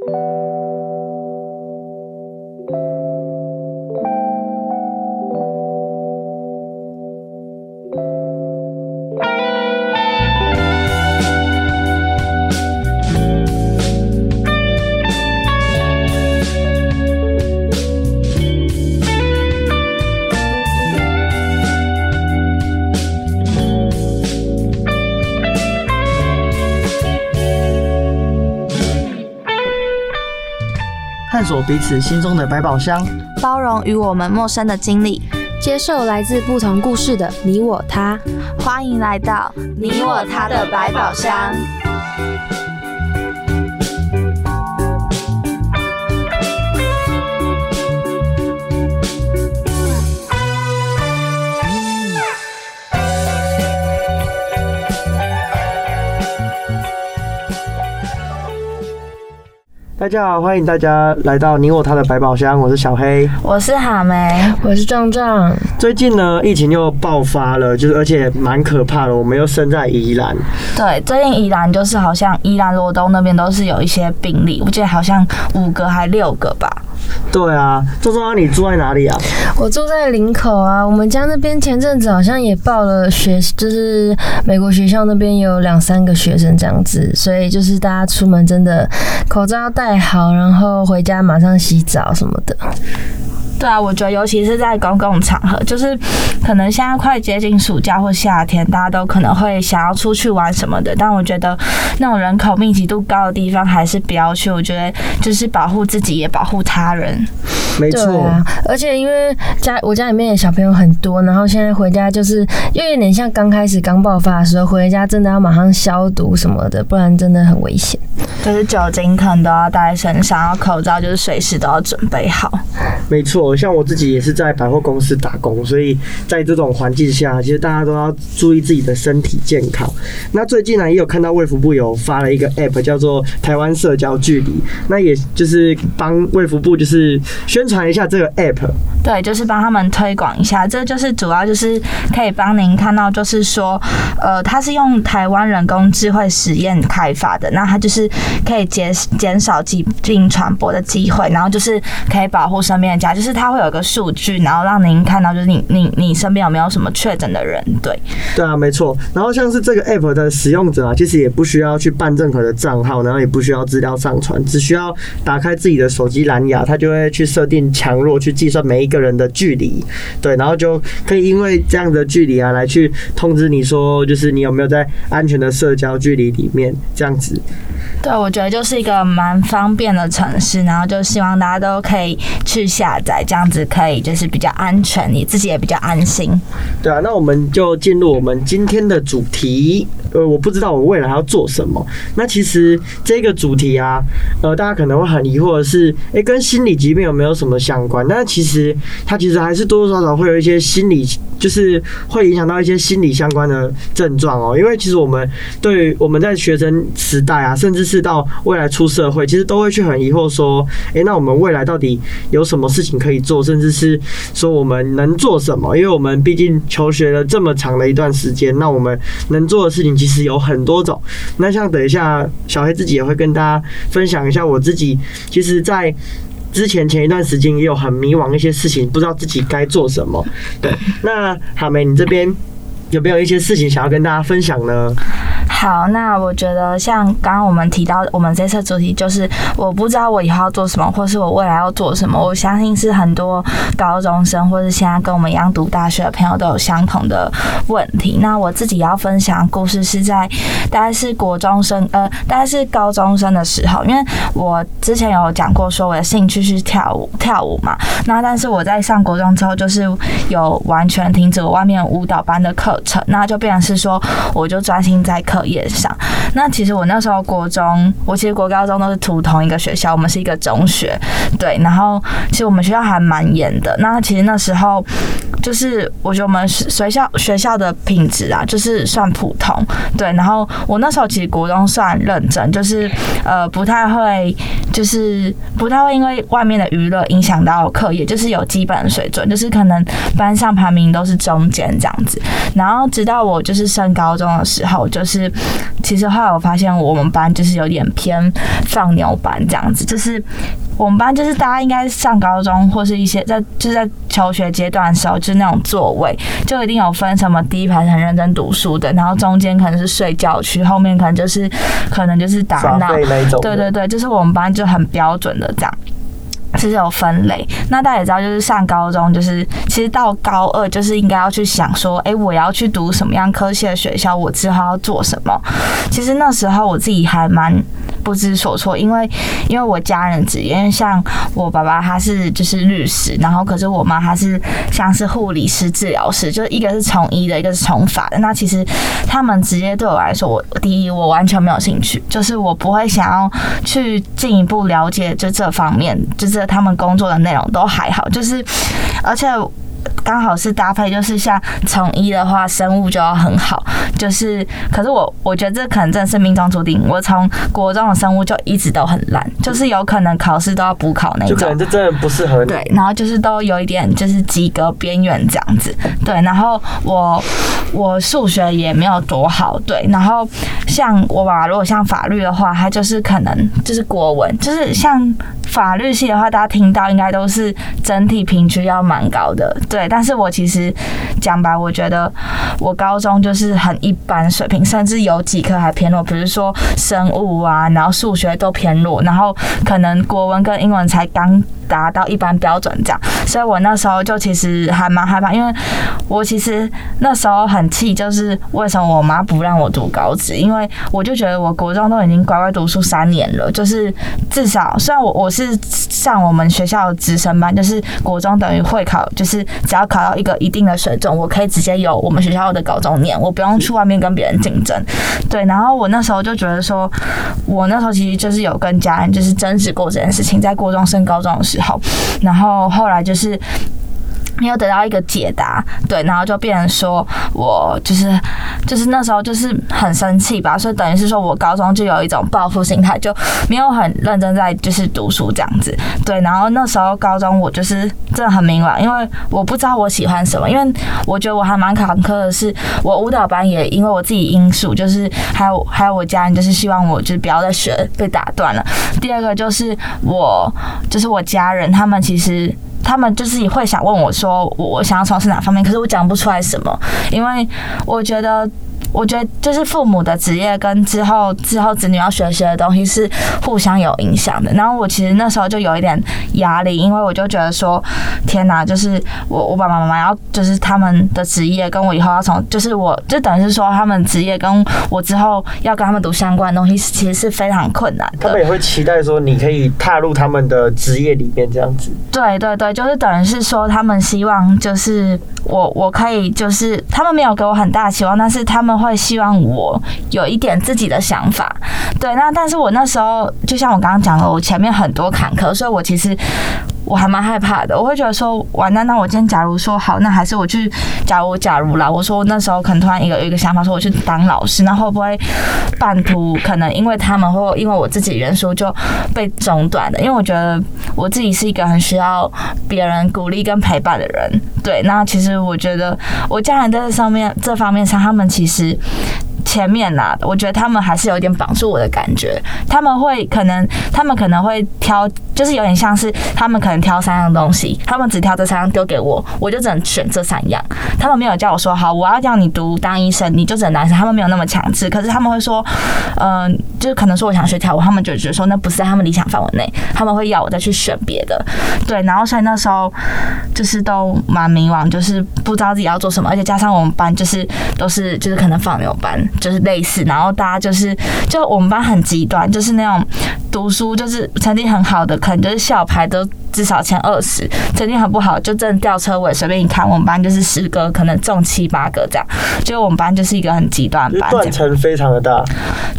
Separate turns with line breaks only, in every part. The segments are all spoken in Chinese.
探彼此心中的百宝箱，
包容与我们陌生的经历，
接受来自不同故事的你我他。
欢迎来到你我他的百宝箱。
大家好，欢迎大家来到你我他的百宝箱，我是小黑，
我是哈梅，
我是壮壮。
最近呢，疫情又爆发了，就是而且蛮可怕的。我们又生在宜兰，
对，最近宜兰就是好像宜兰罗东那边都是有一些病例，我记得好像五个还六个吧。
对啊，周周啊，你住在哪里啊？
我住在林口啊。我们家那边前阵子好像也报了学，就是美国学校那边有两三个学生这样子，所以就是大家出门真的口罩要戴好，然后回家马上洗澡什么的。
对啊，我觉得尤其是在公共场合，就是可能现在快接近暑假或夏天，大家都可能会想要出去玩什么的。但我觉得那种人口密集度高的地方还是不要去。我觉得就是保护自己也保护他人。
没错，
而且因为家我家里面的小朋友很多，然后现在回家就是又有点像刚开始刚爆发的时候，回家真的要马上消毒什么的，不然真的很危险。
就是酒精可能都要带在身上，然后口罩就是随时都要准备好。
没错，像我自己也是在百货公司打工，所以在这种环境下，其实大家都要注意自己的身体健康。那最近呢，也有看到卫福部有发了一个 App，叫做台湾社交距离，那也就是帮卫福部就是宣传一下这个 App。
对，就是帮他们推广一下，这就是主要就是可以帮您看到，就是说，呃，它是用台湾人工智慧实验开发的，那它就是可以减减少疾病传播的机会，然后就是可以保护身边的家，就是它会有一个数据，然后让您看到就是你你你身边有没有什么确诊的人，对，
对啊，没错。然后像是这个 App 的使用者啊，其实也不需要去办任何的账号，然后也不需要资料上传，只需要打开自己的手机蓝牙，它就会去设定强弱，去计算每一个人的距离，对，然后就可以因为这样的距离啊，来去通知你说，就是你有没有在安全的社交距离里面，这样子。
对，我觉得就是一个蛮方便的城市，然后就希望大家都可以去下载，这样子可以就是比较安全，你自己也比较安心。
对啊，那我们就进入我们今天的主题。呃，我不知道我未来要做什么。那其实这个主题啊，呃，大家可能会很疑惑的是，哎，跟心理疾病有没有什么相关？但其实它其实还是多多少少会有一些心理，就是会影响到一些心理相关的症状哦。因为其实我们对于我们在学生时代啊，甚至是到未来出社会，其实都会去很疑惑说，哎，那我们未来到底有什么事情可以做，甚至是说我们能做什么？因为我们毕竟求学了这么长的一段时间，那我们能做的事情其实有很多种。那像等一下小黑自己也会跟大家分享一下，我自己其实，在之前前一段时间也有很迷茫一些事情，不知道自己该做什么。对，那好梅，你这边有没有一些事情想要跟大家分享呢？
好，那我觉得像刚刚我们提到，我们这次主题就是我不知道我以后要做什么，或是我未来要做什么。我相信是很多高中生或是现在跟我们一样读大学的朋友都有相同的问题。那我自己要分享的故事是在大概是国中生，呃，大概是高中生的时候，因为我之前有讲过说我的兴趣是跳舞，跳舞嘛。那但是我在上国中之后，就是有完全停止我外面舞蹈班的课程，那就变成是说我就专心在课上。那其实我那时候国中，我其实国高中都是读同一个学校，我们是一个中学，对。然后其实我们学校还蛮严的。那其实那时候就是我觉得我们学校学校的品质啊，就是算普通，对。然后我那时候其实国中算认真，就是呃不太会，就是不太会因为外面的娱乐影响到课业，就是有基本水准，就是可能班上排名都是中间这样子。然后直到我就是升高中的时候，就是其实后来我发现我们班就是有点偏放牛班这样子，就是我们班就是大家应该上高中或是一些在就是在求学阶段的时候，就是那种座位就一定有分什么第一排很认真读书的，然后中间可能是睡觉区，后面可能就是可能就是打闹。对对对，就是我们班就很标准的这样。是有分类，那大家也知道，就是上高中，就是其实到高二，就是应该要去想说，哎、我要去读什么样科系的学校，我之后要做什么。其实那时候我自己还蛮不知所措，因为因为我家人职业，因为像我爸爸他是就是律师，然后可是我妈她是像是护理师、治疗师，就是一个是从医的，一个是从法的。那其实他们职业对我来说，我第一我完全没有兴趣，就是我不会想要去进一步了解就这方面，就他们工作的内容都还好，就是而且。刚好是搭配，就是像从医的话，生物就要很好。就是，可是我我觉得这可能真的是命中注定。我从国中的生物就一直都很烂，就是有可能考试都要补考那种
就可能。这真的不适合你。
对，然后就是都有一点就是及格边缘这样子，对，然后我我数学也没有多好，对，然后像我爸爸如果像法律的话，他就是可能就是国文，就是像法律系的话，大家听到应该都是整体平均要蛮高的，对，但是我其实讲白，我觉得我高中就是很一般水平，甚至有几科还偏弱，比如说生物啊，然后数学都偏弱，然后可能国文跟英文才刚达到一般标准这样，所以我那时候就其实还蛮害怕，因为我其实那时候很气，就是为什么我妈不让我读高职，因为我就觉得我国中都已经乖乖读书三年了，就是至少虽然我我是上我们学校的直升班，就是国中等于会考，就是只要考到一个一定的水准，我可以直接有我们学校的高中念，我不用去外面跟别人竞争。对，然后我那时候就觉得说，我那时候其实就是有跟家人就是争执过这件事情，在国中升高中的时候，然后后来就是。没有得到一个解答，对，然后就变成说我就是就是那时候就是很生气吧，所以等于是说我高中就有一种报复心态，就没有很认真在就是读书这样子，对，然后那时候高中我就是真的很迷茫，因为我不知道我喜欢什么，因为我觉得我还蛮坎坷的是，我舞蹈班也因为我自己因素，就是还有还有我家人就是希望我就是不要再学被打断了。第二个就是我就是我家人他们其实。他们就是也会想问我说我想要从事哪方面，可是我讲不出来什么，因为我觉得。我觉得就是父母的职业跟之后之后子女要学习的东西是互相有影响的。然后我其实那时候就有一点压力，因为我就觉得说，天哪，就是我我爸爸妈妈要就是他们的职业跟我以后要从就是我就等于是说他们职业跟我之后要跟他们读相关的东西，其实是非常困难的。
他们也会期待说你可以踏入他们的职业里面这样子。
对对对，就是等于是说，他们希望就是我我可以就是他们没有给我很大的期望，但是他们会希望我有一点自己的想法。对，那但是我那时候就像我刚刚讲的，我前面很多坎坷，所以我其实。我还蛮害怕的，我会觉得说，完蛋，那我今天假如说好，那还是我去，假如假如啦，我说那时候可能突然一个有一个想法，说我去当老师，那会不会半途可能因为他们或因为我自己元素就被中断的？因为我觉得我自己是一个很需要别人鼓励跟陪伴的人，对，那其实我觉得我家人在这上面这方面上，他们其实。前面呐、我觉得他们还是有点绑住我的感觉。他们会可能，他们可能会挑，就是有点像是他们可能挑三样东西，他们只挑这三样丢给我，我就只能选这三样。他们没有叫我说好，我要叫你读当医生，你就只能当医生。他们没有那么强制，可是他们会说，嗯、就是可能说我想学跳舞，他们就觉得说那不是在他们理想范围内，他们会要我再去选别的。对，然后所以那时候就是都蛮迷惘，就是不知道自己要做什么，而且加上我们班就是都是就是可能放牛班，就是类似，然后大家就是就我们班很极端，就是那种读书就是成绩很好的，可能就是校牌都至少前二十，成绩很不好就正吊车尾，随便一看，我们班就是十个可能中七八个这样，就我们班就是一个很极端班
断。层非常的大，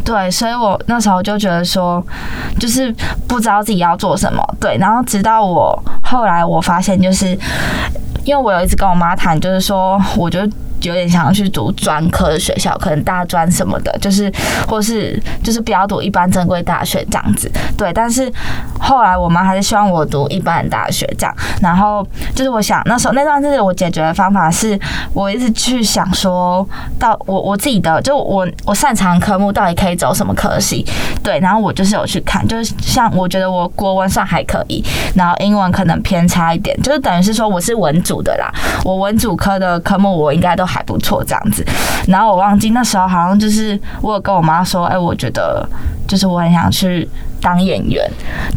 对，所以我那时候就觉得说，就是不知道自己要做什么。对，然后直到我后来我发现，就是因为我有一直跟我妈谈，就是说，我就。有点想要去读专科的学校，可能大专什么的，就是或是就是不要读一般正规大学这样子。对，但是后来我妈还是希望我读一般大学这样，然后就是我想那时候那段日子我解决的方法是，我一直去想说到我我自己的就我我擅长科目到底可以走什么科系，对，然后我就是有去看，就是像我觉得我国文算还可以，然后英文可能偏差一点，就是等于是说我是文组的啦，我文组科的科目我应该都还不错这样子，然后我忘记那时候好像就是我有跟我妈说，哎，我觉得就是我很想去。当演员，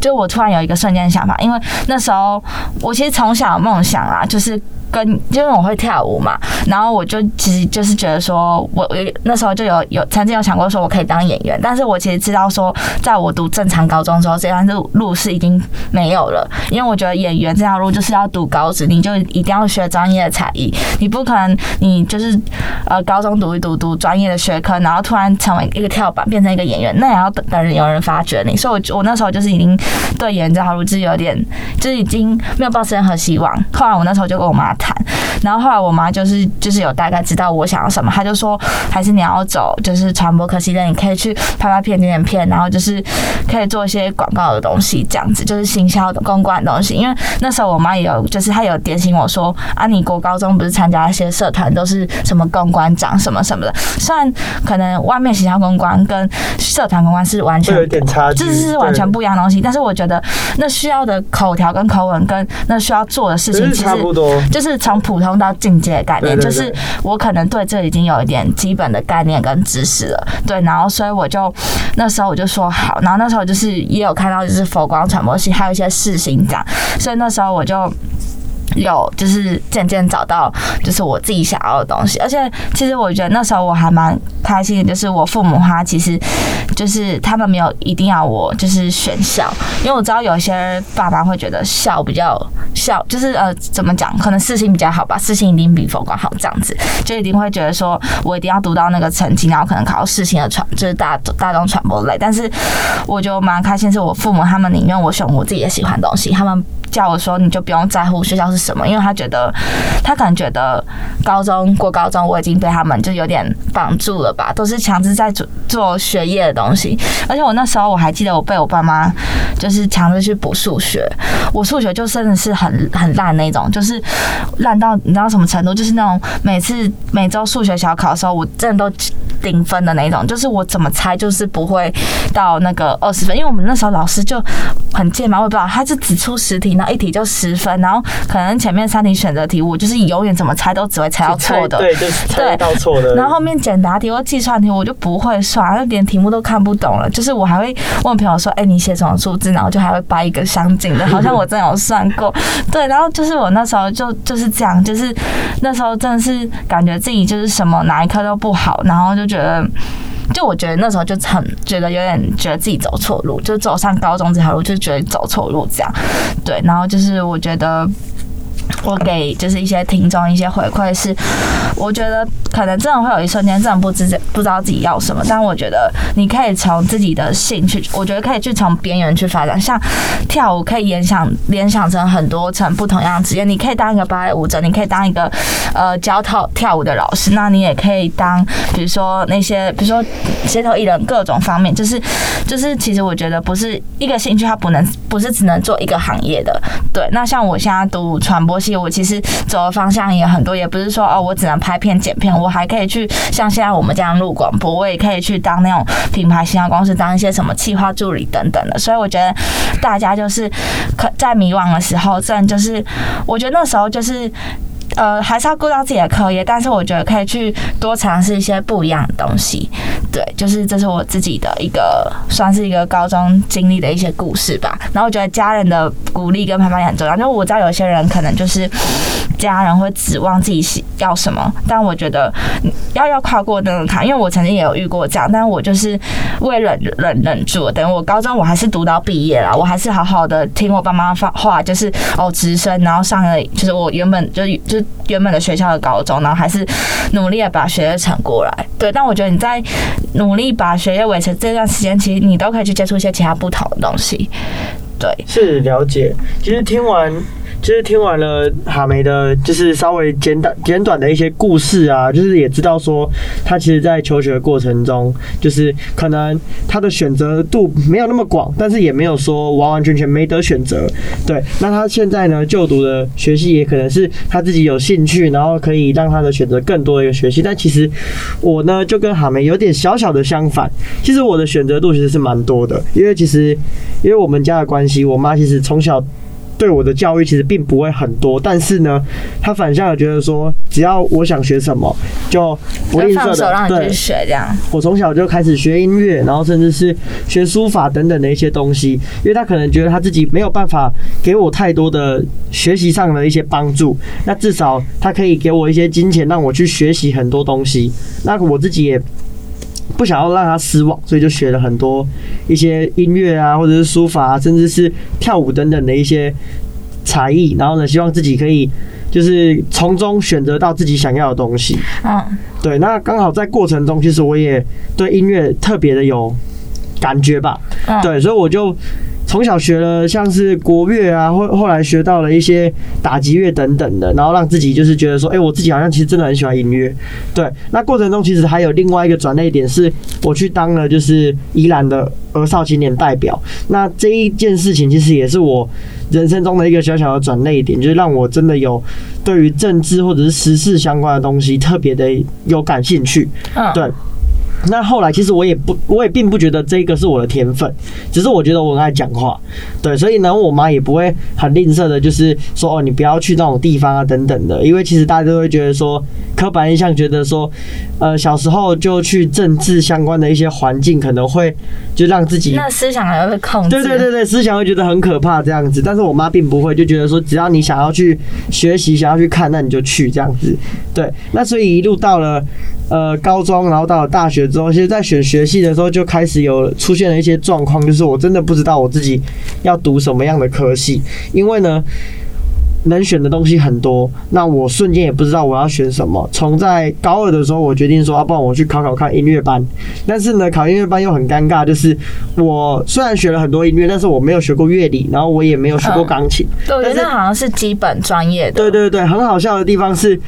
就我突然有一个瞬间想法，因为那时候我其实从小梦想啊，就是。跟因为我会跳舞嘛，然后我就其实就是觉得说，我我那时候就有有曾经有想过说我可以当演员，但是我其实知道说，在我读正常高中的时候，这条路路是已经没有了，因为我觉得演员这条路就是要读高职，你就一定要学专业的才艺，你不可能你就是呃高中读一读读专业的学科，然后突然成为一个跳板变成一个演员，那也要等等有人发掘你，所以我我那时候就是已经对演员这条路就是有点就是已经没有抱任何希望，后来我那时候就跟我妈。谈，然后后来我妈就是就是有大概知道我想要什么，她就说还是你要走就是传播科系的，你可以去拍拍片、剪剪片，然后就是可以做一些广告的东西，这样子就是行销的公关的东西。因为那时候我妈也有就是她有点醒我说啊，你国高中不是参加一些社团都是什么公关长什么什么的，虽然可能外面行销公关跟社团公关是完全
有点差
距，这是完全不一样的东西。但是我觉得那需要的口条跟口吻跟那需要做的事情其实差不多就。是从普通到进阶的概念，就是我可能对这已经有一点基本的概念跟知识了，对，然后所以我就那时候我就说好，然后那时候就是也有看到就是佛光传播系还有一些事情这样，所以那时候我就。有，就是渐渐找到，就是我自己想要的东西。而且，其实我觉得那时候我还蛮开心，就是我父母他其实就是他们没有一定要我就是选校，因为我知道有些爸爸会觉得校比较校，就是呃怎么讲，可能事情比较好吧，事情一定比佛光好这样子，就一定会觉得说我一定要读到那个成绩，然后可能考到事情的传，就是大大众传播类。但是我就蛮开心，是我父母他们宁愿我选我自己也喜欢的东西，他们。叫我说，你就不用在乎学校是什么，因为他觉得，他可能觉得高中过高中，我已经被他们就有点绑住了吧，都是强制在做做学业的东西。而且我那时候我还记得，我被我爸妈就是强制去补数学，我数学就真的是很很烂那种，就是烂到你知道什么程度？就是那种每次每周数学小考的时候，我真的都顶分的那种，就是我怎么猜就是不会到那个二十分，因为我们那时候老师就很贱嘛，我也不知道，他就只出十题。那一题就十分，然后可能前面三题选择题，我就是永远怎么猜都只会猜到错的，
对，就是猜到错的。
然后后面简答题或计算题，我就不会算，就连题目都看不懂了。就是我还会问朋友说：“哎，你写什么数字？”然后就还会掰一个相近的，好像我真有算过。对，然后就是我那时候就就是这样，就是那时候真的是感觉自己就是什么哪一科都不好，然后就觉得。就我觉得那时候就很觉得有点觉得自己走错路，就走上高中这条路就觉得走错路这样，对，然后就是我觉得。我给就是一些听众一些回馈是，我觉得可能真的会有一瞬间真的不知不知道自己要什么，但我觉得你可以从自己的兴趣，我觉得可以去从边缘去发展，像跳舞可以联想联想成很多层不同样职业，你可以当一个芭蕾舞者，你可以当一个呃教跳跳舞的老师，那你也可以当比如说那些比如说街头艺人各种方面，就是就是其实我觉得不是一个兴趣，它不能不是只能做一个行业的，对。那像我现在读传播。我其实走的方向也很多，也不是说哦，我只能拍片剪片，我还可以去像现在我们这样录广播，我也可以去当那种品牌形象公司当一些什么企划助理等等的。所以我觉得大家就是可在迷惘的时候，正就是我觉得那时候就是。呃，还是要顾到自己的课业，但是我觉得可以去多尝试一些不一样的东西。对，就是这是我自己的一个，算是一个高中经历的一些故事吧。然后我觉得家人的鼓励跟陪伴也很重要。就我知道有些人可能就是家人会指望自己要什么，但我觉得要要跨过那个坎，因为我曾经也有遇过这样，但我就是为忍忍忍住。等我高中我还是读到毕业了，我还是好好的听我爸妈话，就是哦直升，然后上了就是我原本就就。原本的学校的高中，然后还是努力的把学业撑过来。对，但我觉得你在努力把学业维持这段时间，其实你都可以去接触一些其他不同的东西。对，
是了解。其实听完。就是听完了哈梅的，就是稍微简短简短的一些故事啊，就是也知道说他其实，在求学过程中，就是可能他的选择度没有那么广，但是也没有说完完全全没得选择。对，那他现在呢，就读的学习也可能是他自己有兴趣，然后可以让他的选择更多的一个学习。但其实我呢，就跟哈梅有点小小的相反。其实我的选择度其实是蛮多的，因为其实因为我们家的关系，我妈其实从小。对我的教育其实并不会很多，但是呢，他反向的觉得说，只要我想学什么，就不吝啬的
对学这样。
我从小就开始学音乐，然后甚至是学书法等等的一些东西，因为他可能觉得他自己没有办法给我太多的学习上的一些帮助，那至少他可以给我一些金钱，让我去学习很多东西。那我自己也。不想要让他失望，所以就学了很多一些音乐啊，或者是书法，甚至是跳舞等等的一些才艺。然后呢，希望自己可以就是从中选择到自己想要的东西。嗯，对。那刚好在过程中，其实我也对音乐特别的有感觉吧。对，所以我就。从小学了像是国乐啊，后后来学到了一些打击乐等等的，然后让自己就是觉得说，哎，我自己好像其实真的很喜欢音乐。对，那过程中其实还有另外一个转捩点，是我去当了就是宜兰的儿少青年代表。那这一件事情其实也是我人生中的一个小小的转捩点，就是让我真的有对于政治或者是时事相关的东西特别的有感兴趣。嗯，对。那后来其实我也不，我也并不觉得这个是我的天分，只是我觉得我很爱讲话，对，所以呢，我妈也不会很吝啬的，就是说哦，你不要去那种地方啊，等等的，因为其实大家都会觉得说，刻板印象觉得说，呃，小时候就去政治相关的一些环境，可能会就让自己
那思想还会被控制，
对对对对，思想会觉得很可怕这样子，但是我妈并不会，就觉得说，只要你想要去学习，想要去看，那你就去这样子，对，那所以一路到了。呃，高中，然后到了大学之后，其实，在选学系的时候，就开始有出现了一些状况，就是我真的不知道我自己要读什么样的科系，因为呢。能选的东西很多，那我瞬间也不知道我要选什么。从在高二的时候，我决定说，要不然我去考考看音乐班。但是呢，考音乐班又很尴尬，就是我虽然学了很多音乐，但是我没有学过乐理，然后我也没有学过钢琴。
对，我觉得好像是基本专业的。
对对对，很好笑的地方是，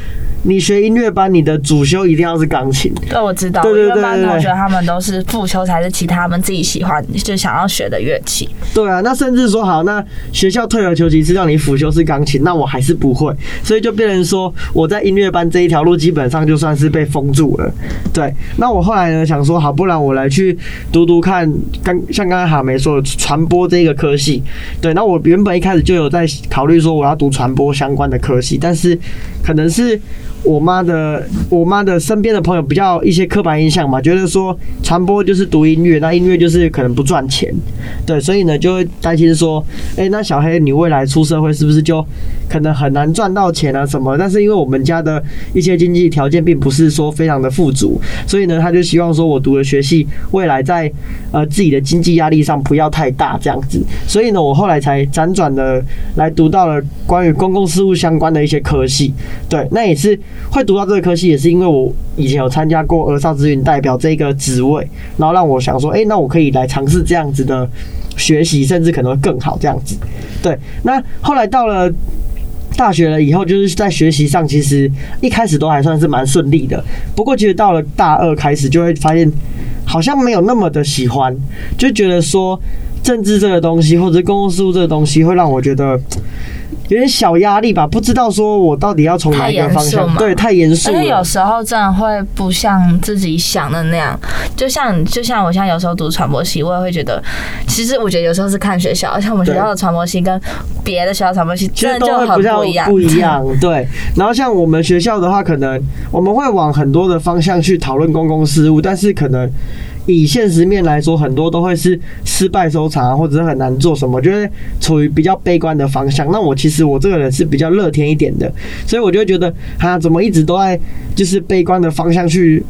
你学音乐班，你的主修一定要是钢琴。
对，我知道。对对对对同学他们都是副修才是其他们自己喜欢就想要学的乐器。
对啊，那甚至说好，那学校退而求其次让你辅修是钢琴。那我还是不会，所以就变成说我在音乐班这一条路基本上就算是被封住了。对，那我后来呢想说，好，不然我来去读读看，刚像刚刚哈梅说的传播这个科系。对，那我原本一开始就有在考虑说我要读传播相关的科系，但是可能是。我妈的，我妈的身边的朋友比较一些刻板印象嘛，觉得说传播就是读音乐，那音乐就是可能不赚钱，对，所以呢就会担心说，哎，那小黑你未来出社会是不是就可能很难赚到钱啊什么？但是因为我们家的一些经济条件并不是说非常的富足，所以呢他就希望说我读的学系未来在呃自己的经济压力上不要太大这样子，所以呢我后来才辗转的来读到了关于公共事务相关的一些科系，对，那也是。会读到这个科系，也是因为我以前有参加过儿少资源代表这个职位，然后让我想说，哎，那我可以来尝试这样子的学习，甚至可能会更好这样子。对，那后来到了大学了以后，就是在学习上，其实一开始都还算是蛮顺利的。不过，其实到了大二开始，就会发现好像没有那么的喜欢，就觉得说政治这个东西，或者公共事务这个东西，会让我觉得。有点小压力吧，不知道说我到底要从哪一个方向？对，太严肃。
而且有时候真的会不像自己想的那样，就像就像我现在有时候读传播系，我也会觉得，其实我觉得有时候是看学校，像我们学校的传播系跟别的学校传播系真的就很不一样。
不一样，对。然后像我们学校的话，可能我们会往很多的方向去讨论公共事务，但是可能。以现实面来说，很多都会是失败收场，或者是很难做什么，就会处于比较悲观的方向。那我其我这个人是比较乐天一点的，所以我就觉得，他怎么一直都在就是悲观的方向去。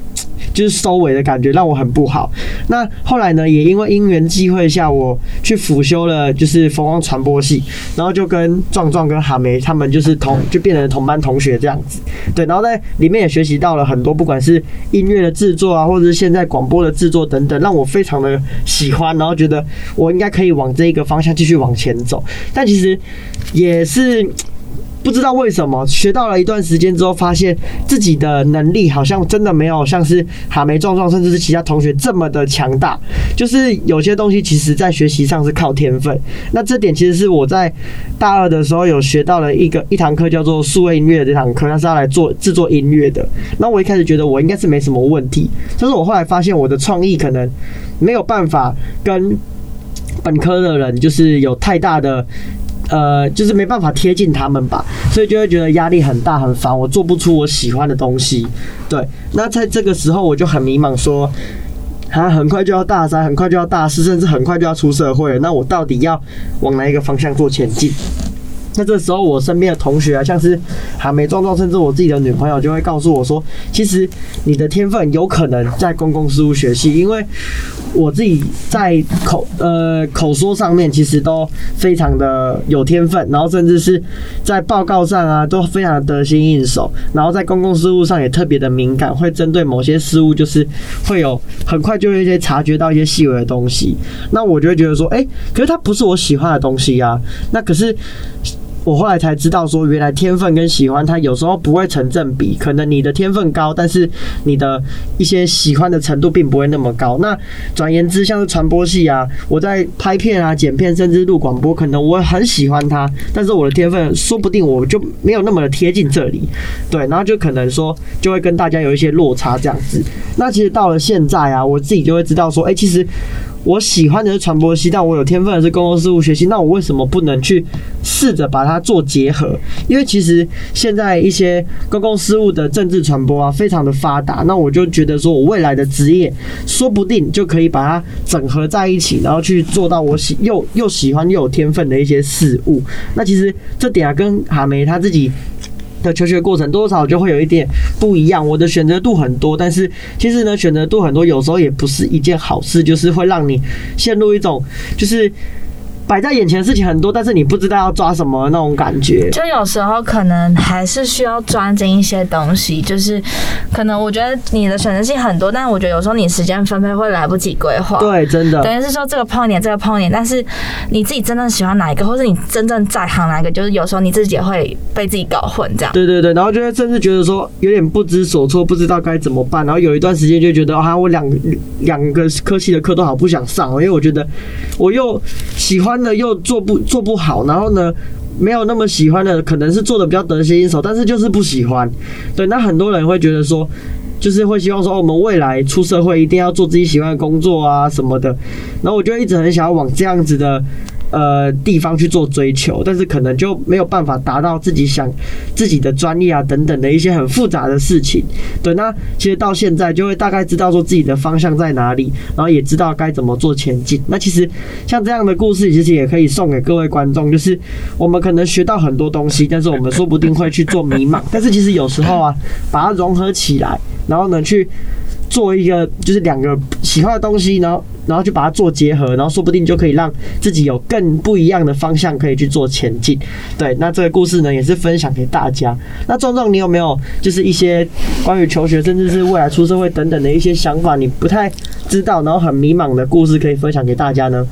就是收尾的感觉让我很不好。那后来呢，也因为因缘际会下，我去辅修了就是佛光传播系，然后就跟壮壮跟哈梅他们就是同就变成同班同学这样子。对，然后在里面也学习到了很多，不管是音乐的制作啊，或者是现在广播的制作等等，让我非常的喜欢，然后觉得我应该可以往这一个方向继续往前走。但其实也是。不知道为什么学到了一段时间之后，发现自己的能力好像真的没有像是哈梅壮壮，甚至是其他同学这么的强大。就是有些东西其实在学习上是靠天分。那这点其实是我在大二的时候有学到了一个一堂课，叫做数位音乐的这堂课，它是要来做制作音乐的。那我一开始觉得我应该是没什么问题，但是我后来发现我的创意可能没有办法跟本科的人就是有太大的。呃，就是没办法贴近他们吧，所以就会觉得压力很大很烦，我做不出我喜欢的东西。对，那在这个时候我就很迷茫，说，他很快就要大三，很快就要大四，甚至很快就要出社会了，那我到底要往哪一个方向做前进？那这时候，我身边的同学啊，像是还没壮壮，甚至我自己的女朋友，就会告诉我说，其实你的天分有可能在公共事务学系，因为我自己在口呃口说上面其实都非常的有天分，然后甚至是在报告上啊都非常的得心应手，然后在公共事务上也特别的敏感，会针对某些事物就是会有很快就会一些察觉到一些细微的东西，那我就会觉得说，哎，可是它不是我喜欢的东西呀，那可是。我后来才知道，说原来天分跟喜欢，它有时候不会成正比。可能你的天分高，但是你的一些喜欢的程度并不会那么高。那转言之，像是传播系啊，我在拍片啊、剪片，甚至录广播，可能我很喜欢它，但是我的天分说不定我就没有那么的贴近这里。对，然后就可能说就会跟大家有一些落差这样子。那其实到了现在啊，我自己就会知道说，哎，其实。我喜欢的是传播系，但我有天分的是公共事务学习。那我为什么不能去试着把它做结合？因为其实现在一些公共事务的政治传播啊，非常的发达。那我就觉得说，我未来的职业说不定就可以把它整合在一起，然后去做到我喜又又喜欢又有天分的一些事物。那其实这点啊，跟哈梅他自己。的求学过程多少就会有一点不一样。我的选择度很多，但是其实呢，选择度很多有时候也不是一件好事，就是会让你陷入一种就是。摆在眼前的事情很多，但是你不知道要抓什么那种感觉。
就有时候可能还是需要抓紧一些东西，就是可能我觉得你的选择性很多，但是我觉得有时候你时间分配会来不及规划。
对，真的。
等于是说这个碰点，这个碰点，但是你自己真正喜欢哪一个，或是你真正在行哪一个，就是有时候你自己也会被自己搞混这样。
对对对，然后就会甚至觉得说有点不知所措，不知道该怎么办。然后有一段时间就觉得啊，我两两个科系的课都好不想上，因为我觉得我又喜欢。的又做不做不好，然后呢，没有那么喜欢的，可能是做的比较得心应手，但是就是不喜欢。对，那很多人会觉得说，就是会希望说，我们未来出社会一定要做自己喜欢的工作啊什么的。然后我就一直很想要往这样子的。呃，地方去做追求，但是可能就没有办法达到自己想自己的专业啊等等的一些很复杂的事情。对，那其实到现在就会大概知道说自己的方向在哪里，然后也知道该怎么做前进。那其实像这样的故事，其实也可以送给各位观众，就是我们可能学到很多东西，但是我们说不定会去做迷茫。但是其实有时候啊，把它融合起来，然后呢去。做一个就是两个喜欢的东西，然后然后就把它做结合，然后说不定就可以让自己有更不一样的方向可以去做前进。对，那这个故事呢也是分享给大家。那壮壮，你有没有就是一些关于求学，甚至是未来出社会等等的一些想法？你不太知道，然后很迷茫的故事可以分享给大家呢？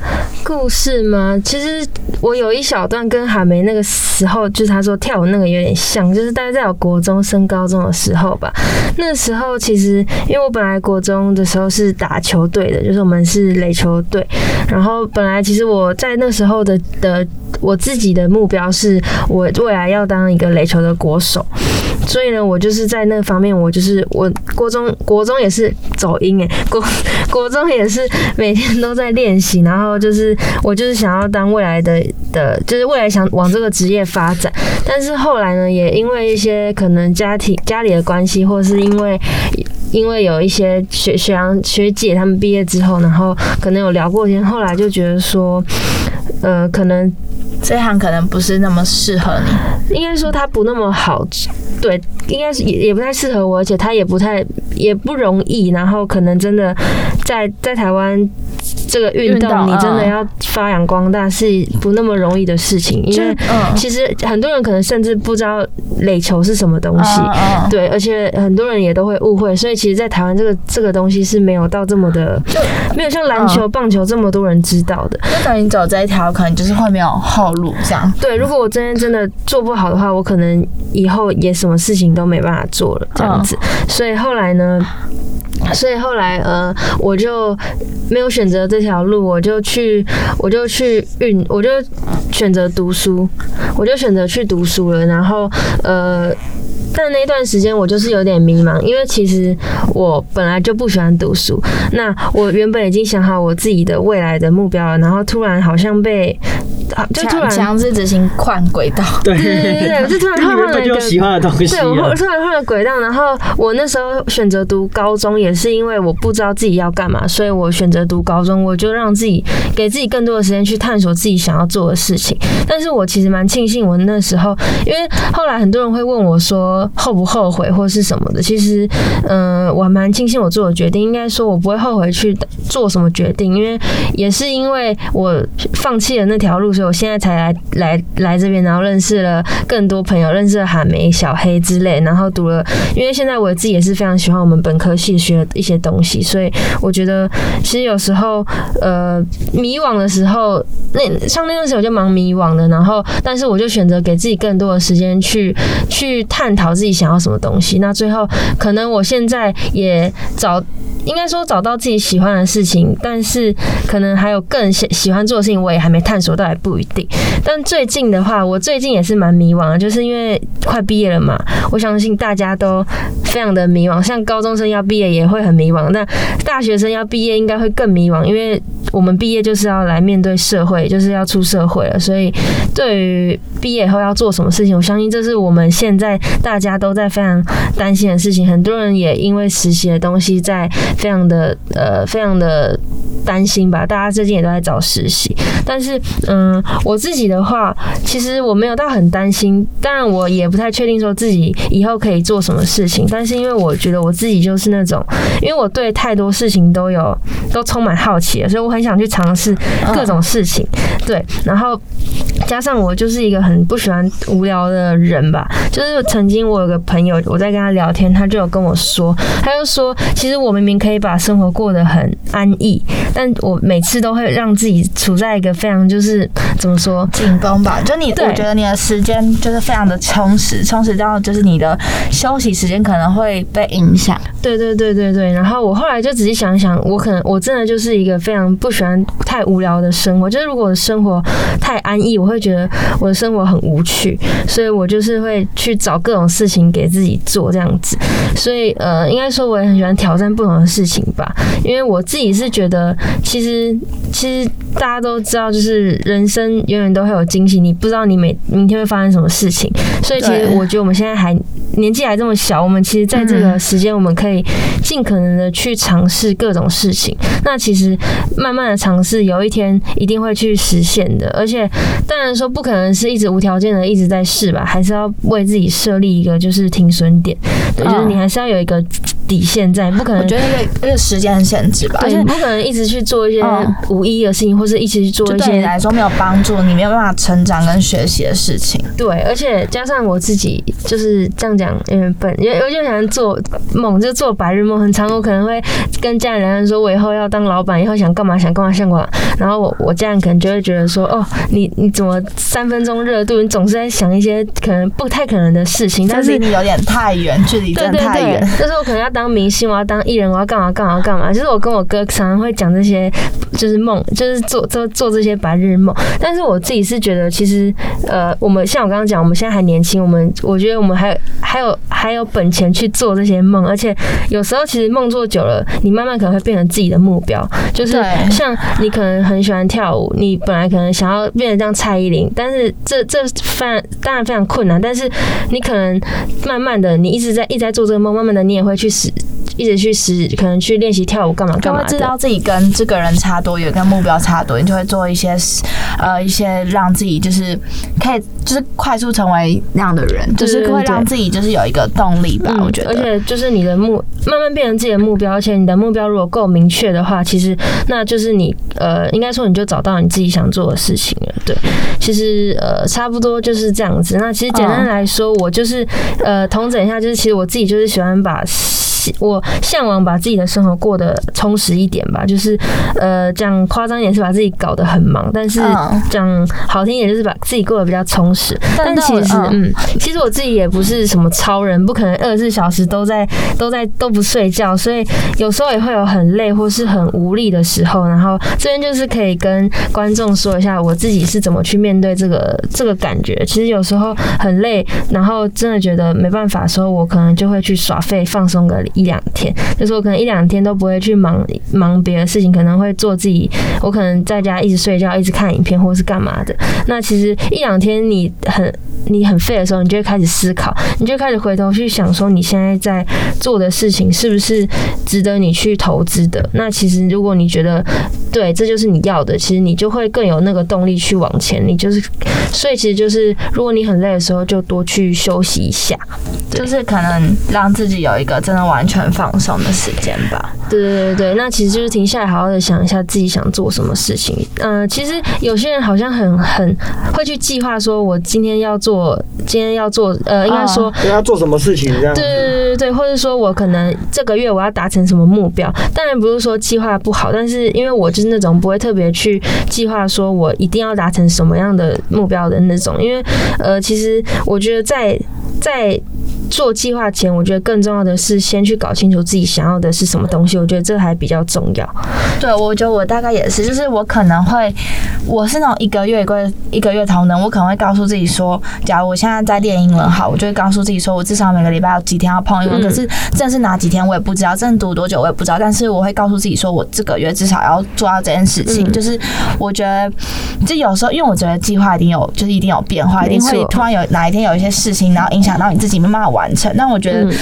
故事吗？其实我有一小段跟海梅那个时候，就是他说跳舞那个有点像，就是大概在我国中升高中的时候吧。那时候其实因为我本来来国中的时候是打球队的，就是我们是是垒球队。然后本来其实我在那时候的的我自己的目标是我未来要当一个垒球的国手。所以呢，我就是在那方面，我就是我国中国中也是走音诶，国国中也是每天都在练习。然后就是我就是想要当未来的的，就是未来想往这个职业发展。但是后来呢，也因为一些可能家庭家里的关系，或是因为。因为有一些学学长学姐他们毕业之后，然后可能有聊过天，后来就觉得说，呃，可能
这行可能不是那么适合
你，应该说它不那么好，对，应该是也也不太适合我，而且它也不太也不容易，然后可能真的在在台湾这个运动，你真的
嗯
要发扬光大是不那么容易的事情，因为
嗯
其实很多人可能甚至不知道垒球是什么东西。对，而且很多人也都会误会，所以其实，在台湾这个这个东西是没有到这么的，没有像篮球、
嗯
棒球这么多人知道的。
那等于走这一条，可能就是会没有后路这样。
对，如果我真的真的做不好的话，我可能以后也什么事情都没办法做了，这样子。所以后来呢？所以后来，呃，我就没有选择这条路，我就去，我就去运，我就选择读书，我就选择去读书了。然后，呃，但那段时间我就是有点迷茫，因为其实我本来就不喜欢读书。那我原本已经想好我自己的未来的目标了，然后突然好像被，啊就突然
强强制执行换轨道，
对
对对对，就突然 换了一个
喜欢的东西
对，我。突然换了轨道，然后我那时候选择读高中，也是因为我不知道自己要干嘛，所以我选择读高中，我就让自己给自己更多的时间去探索自己想要做的事情。但是我其实蛮庆幸我那时候，因为后来很多人会问我说后不后悔或是什么的，其实，嗯、我还蛮庆幸我做的决定，应该说我不会后悔去做什么决定，因为也是因为我放弃了那条路，所以我现在才来来来这边，然后认识了更多朋友，认识了韩梅、小黑之类，然后读了，因为现在我自己也是非常喜欢我们本科系学的一些东西，所以我觉得其实有时候呃迷惘的时候，那像那段时间我就蛮迷惘的，然后但是我就选择给自己更多的时间去去探讨自己想要什么东西，那最后可能我现在也找。应该说找到自己喜欢的事情，但是可能还有更喜喜欢做的事情，我也还没探索到，也不一定。但最近的话，我最近也是蛮迷惘的，就是因为快毕业了嘛，我相信大家都非常的迷惘，像高中生要毕业也会很迷惘，那大学生要毕业应该会更迷惘，因为我们毕业就是要来面对社会，就是要出社会了，所以对于毕业以后要做什么事情，我相信这是我们现在大家都在非常担心的事情，很多人也因为实习的东西在非常的呃非常的担心吧，大家最近也都在找实习，但是嗯，我自己的话，其实我没有到很担心，当然我也不太确定说自己以后可以做什么事情，但是因为我觉得我自己就是那种，因为我对太多事情都有都充满好奇了，所以我很想去尝试各种事情，对，然后。加上我就是一个很不喜欢无聊的人吧，就是曾经我有个朋友，我在跟他聊天，他就有跟我说，他就说，其实我明明可以把生活过得很安逸，但我每次都会让自己处在一个非常就是怎么说，
紧绷吧，就你，
对
我觉得你的时间就是非常的充实，充实到就是你的休息时间可能会被影响。
对对对对对，然后我后来就仔细想一想，我可能我真的就是一个非常不喜欢太无聊的生活，就是如果我的生活太安逸，我会觉得我的生活很无趣，所以我就是会去找各种事情给自己做这样子。所以呃，应该说我也很喜欢挑战不同的事情吧，因为我自己是觉得，其实其实大家都知道，就是人生永远都会有惊喜，你不知道你每明天会发生什么事情，所以其实我觉得我们现在还年纪还这么小，我们其实在这个时间，我们可以尽可能的去尝试各种事情。那其实慢慢的尝试，有一天一定会去实现的。而且当然说不可能是一直无条件的一直在试吧，还是要为自己设立一个就是停损点，对，就是你还是要有一个底线在，不可能
我觉得那个那个时间限制吧，而
对，不可能一直去做一些
嗯
无意义的事情，或是一起去做
一些对你来说没有帮助，你没有办法成长跟学习的事情。
对，而且加上我自己就是这样讲，有点笨，因为我就喜欢做梦，就做白日梦。很长，我可能会跟家里人说，我以后要当老板，以后想干嘛想干嘛想干嘛。然后我我家人可能就会觉得说，哦，你你怎么三分钟热度，你总是在想一些可能不太可能的事情，但
但
是
是你有点太远，距离真的太远。，
就是我可能要当明星，我要当艺人，我要干嘛干嘛干嘛。就是我跟我哥常常会讲这些，就是梦，就是做做做这些白日梦。但是我自己是觉得，其实呃，我们像我刚刚讲，我们现在还年轻，我们我觉得我们还有还有还有本钱去做这些梦，而且有时候其实梦做久了，你慢慢可能会变成自己的目标。就是像你可能很喜欢跳舞，你本来可能想要变得像蔡依林，但是这这非常当然非常困难，但是你可能慢慢的，你一直在一直在做这个梦，慢慢的你也会去实一直去实，可能去练习跳舞干嘛干嘛就。
会知道自己跟这个人差多远，跟目标差多远，你就会做一些呃一些让自己就是可以就是快速成为那样的人，就是会让自己就是有一个动力吧。我觉得，
嗯而且就是你的目慢慢变成自己的目标，而且你的目标如果够明确的话，其实那就是你呃，应该说你就找到你自己想做的事情了。对，其实呃，差不多就是这样子。那其实简单来说，我就是呃，统整一下，就是其实我自己就是喜欢把。我向往把自己的生活过得充实一点吧，就是呃讲夸张一点是把自己搞得很忙，但是
嗯
讲好听一点就是把自己过得比较充实。
但
但其实
嗯
嗯，其实我自己也不是什么超人，不可能二十四小时都在都在都不睡觉，所以有时候也会有很累或是很无力的时候。然后这边就是可以跟观众说一下我自己是怎么去面对这个这个感觉。其实有时候很累，然后真的觉得没办法的时候，我可能就会去耍废放松个一两天，就是我可能一两天都不会去忙忙别的事情，可能会做自己，我可能在家一直睡觉，一直看影片或是干嘛的。那其实一两天你很你很废的时候，你就会开始思考，你就开始回头去想说你现在在做的事情是不是值得你去投资的。那其实如果你觉得对，这就是你要的，其实你就会更有那个动力去往前。你就是，所以其实就是，如果你很累的时候，就多去休息一下。
就是可能让自己有一个真的完全放松的时间吧。
对对对对，那其实就是停下来，好好的想一下自己想做什么事情。嗯、其实有些人好像很很会去计划，说我今天要做，今天要做，呃，应该说。
对要做什么事情这样。
对对对对对，或者说我可能这个月我要达成什么目标，当然不是说计划不好，但是因为我就是那种不会特别去计划说我一定要达成什么样的目标的那种，因为呃，其实我觉得在在做计划前，我觉得更重要的是先去搞清楚自己想要的是什么东西，我觉得这还比较重要。
对，我觉得我大概也是，就是我可能会，我是那种一个月一个月一个月同能，我可能会告诉自己说，假如我现在在练英文好，我就会告诉自己说，我至少每个礼拜有几天要碰英文，
嗯
可是真是哪几天我也不知道，真的读多久我也不知道，但是我会告诉自己说，我这个月至少要做到这件事情，
嗯
就是我觉得，就有时候因为我觉得计划一定有，就是一定有变化，一定会突然有哪一天有一些事情，然后影响到你自己没办法完成，那我觉得
嗯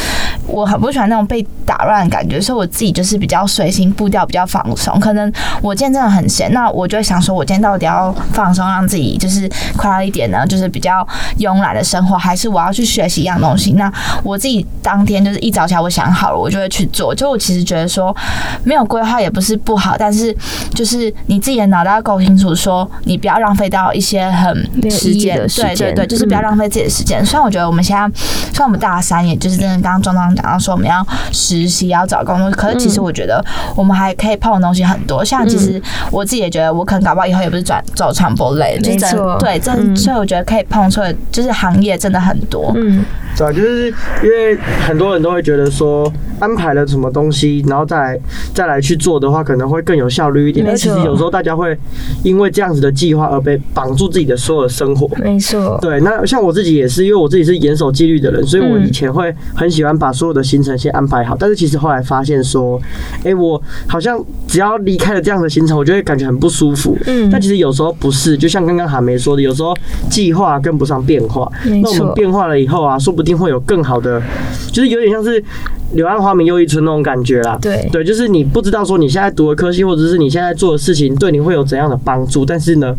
我很不喜欢那种被打乱的感觉，所以我自己就是比较随心步调，比较放松。可能我今天真的很闲，那我就会想说，我今天到底要放松，让自己就是快乐一点呢？就是比较慵懒的生活，还是我要去学习一样东西？那我自己当天就是一早起来，我想好了，我就会去做。就我其实觉得说，没有规划也不是不好，但是就是你自己的脑袋要够清楚，说你不要浪费到一些很时间，对对对，就是不要
嗯
浪费自己的时间。虽然我觉得我们现在，虽然我们大三，也就是真的刚刚庄庄讲到说我们要实习，要找工作，可是其实
嗯
我觉得我们还可以碰的东西很多。像其实我自己也觉得，我可能搞不好以后也不是转走传播类，就是真
没错
对，真
嗯
所以我觉得可以碰出的就是行业真的很多。
嗯，
对啊，就是因为很多人都会觉得说安排了什么东西，然后再来再来去做的话，可能会更有效率一点。
没
但其实有时候大家会因为这样子的计划而被绑住自己的所有的生活。
没错。
对，那像我自己也是，因为我自己是严守纪律的人，所以我
嗯
以前会很喜欢把所有的行程先安排好。但是其实后来发现说，哎、我好像只要离开了这样的行程，我就会感觉很不舒服。
嗯
但其实有时候不是，就像刚刚韩梅说的，有时候计划跟不上变化。
没
那我们。变化了以后啊，说不定会有更好的，就是有点像是柳暗花明又一村那种感觉啦。
对
对，就是你不知道说你现在读的科系，或者是你现在做的事情对你会有怎样的帮助，但是呢。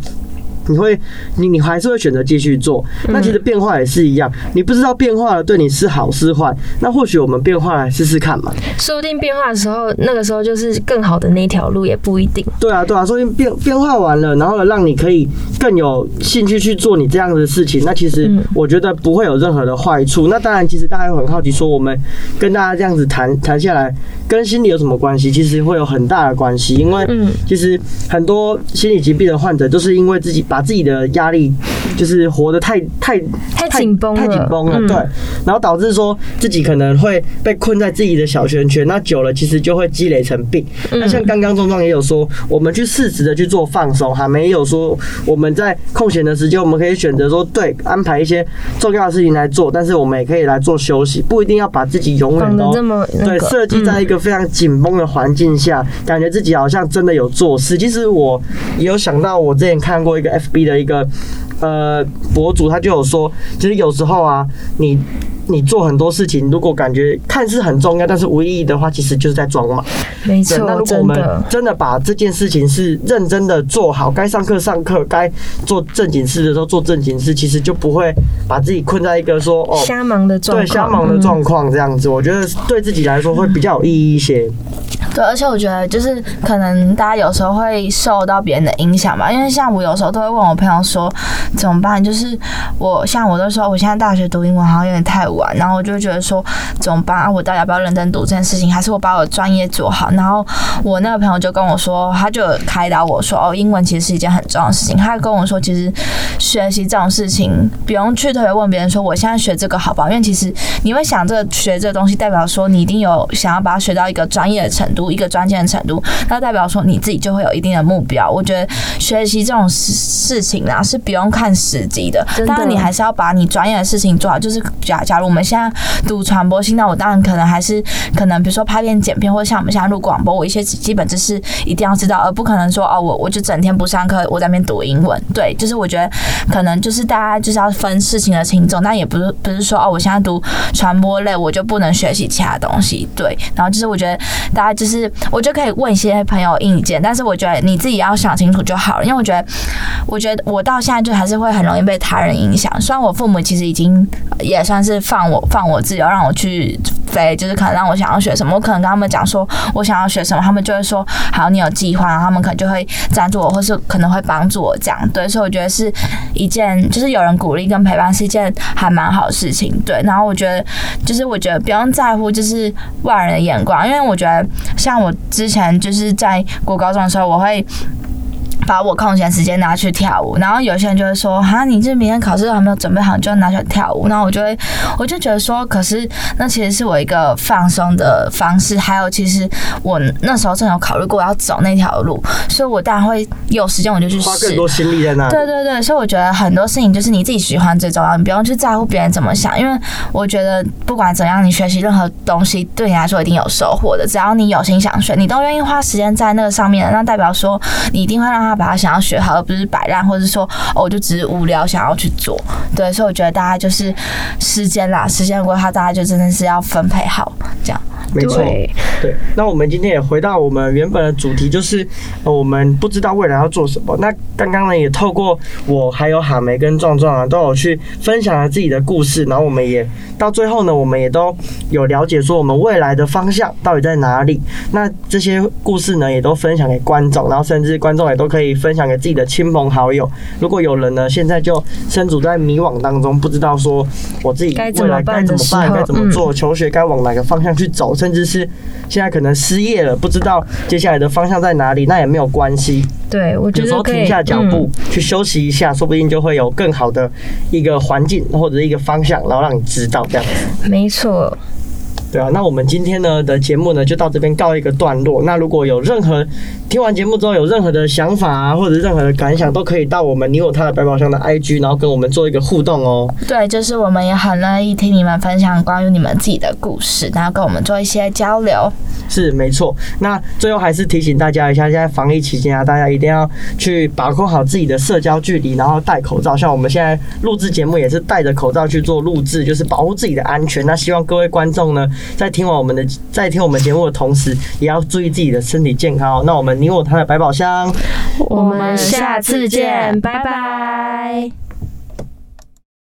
你会，你你还是会选择继续做。那其实变化也是一样，你不知道变化了对你是好是坏，那或许我们变化来试试看嘛。
说不定变化的时候，那个时候就是更好的那一条路，也不一定。
对啊，对啊，说不定变变化完了，然后呢，让你可以更有兴趣去做你这样的事情。那其实
嗯
我觉得不会有任何的坏处。那当然，其实大家会很好奇，说我们跟大家这样子谈谈下来，跟心理有什么关系？其实会有很大的关系，因为
嗯
其实很多心理疾病的患者都是因为自己把自己的压力，就是活得太太
太紧绷了。
太紧绷了，
嗯。
对，然后导致说自己可能会被困在自己的小圈圈，那久了其实就会积累成病。
嗯。
那像刚刚壮壮也有说，我们去适时的去做放松，还没有说我们在空闲的时间，我们可以选择说对安排一些重要的事情来做，但是我们也可以来做休息，不一定要把自己永远都
这么
对，设计在一个非常紧绷的环境下，感觉自己好像真的有做事。其实我也有想到，我之前看过一个 FB 的一个呃博主他就有说，其实有时候啊，你你做很多事情，如果感觉看似很重要，但是无意义的话，其实就是在装嘛。
没错
那，如果我们
真的。
把这件事情是认真的做好，该上课上课，该做正经事的时候做正经事，其实就不会把自己困在一个说哦。
瞎忙的状
对，瞎忙的状况这样子，我觉得对自己来说会比较有意义一些。
对，而且我觉得就是可能大家有时候会受到别人的影响吧，因为像我有时候都会问我朋友说怎么办，就是我像我都说我现在大学读英文好像有点太晚，然后我就觉得说怎么办啊？我到底要不要认真读这件事情，还是我把我的专业做好？然后我那个朋友就跟我说，他就开导我说，哦，英文其实是一件很重要的事情。他跟我说，其实学习这种事情不用去特别问别人说我现在学这个好不好，因为其实你会想这个学这个东西，代表说你一定有想要把它学到一个专业的程度，一个专业的程度，那代表说你自己就会有一定的目标。我觉得学习这种事事情啊，是不用看时机的，当然你还是要把你专业的事情做好。就是假假如我们现在读传播系，那我当然可能还是可能比如说拍片、剪片，或者像我们现在录广播，我一些基本知识一定要知道，而不可能说哦，我我就整天不上课，我在那边读英文。对，就是我觉得可能就是大家就是要分事情的轻重，但也不是不是说哦，我现在读传播类，我就不能学习其他东西。对，然后就是我觉得大家就是我就可以问一些朋友意见，但是我觉得你自己要想清楚就好了，因为我觉得我觉得我到现在就还是会很容易被他人影响。虽然我父母其实已经也算是放我放我自由，让我去飞，就是可能让我想要学什么，我可能跟他们讲说我想要学什么，他们就会说好，你有计划，他们可能就会赞助我，或是可能会帮助我这样。对，所以我觉得是一件就是有人鼓励跟陪伴是一件还蛮好的事情。对，然后我觉得就是我觉得不用在乎就是外人的眼光，因为我觉得像我之前就是在国高中的时候，我会。把我空闲时间拿去跳舞，然后有些人就会说：“哈，你这明天考试都还没有准备好，你就拿去跳舞。”然后我就会，我就觉得说，可是那其实是我一个放松的方式，还有其实我那时候正有考虑过要走那条路，所以我当然会有时间我就去试。
花更多心力在那。
对对对，所以我觉得很多事情就是你自己喜欢最重要，你不用去在乎别人怎么想，因为我觉得不管怎样，你学习任何东西对你来说一定有收获的。只要你有心想学，你都愿意花时间在那个上面，那代表说你一定会让他把它想要学好，而不是摆烂，或者是说哦，我就只是无聊想要去做。对，所以我觉得大家就是时间啦，时间规划，大家就真的是要分配好，这样。
没错，
对
对。那我们今天也回到我们原本的主题，就是呃我们不知道未来要做什么。那刚刚呢，也透过我还有哈梅跟壮壮啊，都有去分享了自己的故事，然后我们也到最后呢，我们也都有了解说我们未来的方向到底在哪里。那这些故事呢，也都分享给观众，然后甚至观众也都可以分享给自己的亲朋好友。如果有人呢，现在就身处在迷惘当中，不知道说我自己
该
未来该怎么办，该怎么做，求学该往哪个方向去走，甚至是现在可能失业了，不知道接下来的方向在哪里，那也没有关系。
对，我觉
有时候
得
停下脚步、
嗯
去休息一下，说不定就会有更好的一个环境或者一个方向，然后让你知道这样子。
没错，
对啊，那我们今天呢的节目呢就到这边告一个段落。那如果有任何听完节目之后有任何的想法啊，或者任何的感想，都可以到我们你我他的百宝箱的 IG，然后跟我们做一个互动哦。
对，就是我们也很乐意听你们分享关于你们自己的故事，然后跟我们做一些交流。
是没错。那最后还是提醒大家一下，现在防疫期间啊，大家一定要去把控好自己的社交距离，然后戴口罩。像我们现在录制节目也是戴着口罩去做录制，就是保护自己的安全。那希望各位观众呢，在听完我们的在听我们节目的同时，也要注意自己的身体健康哦。那我们你我他的百宝箱。
我们下次见，拜拜。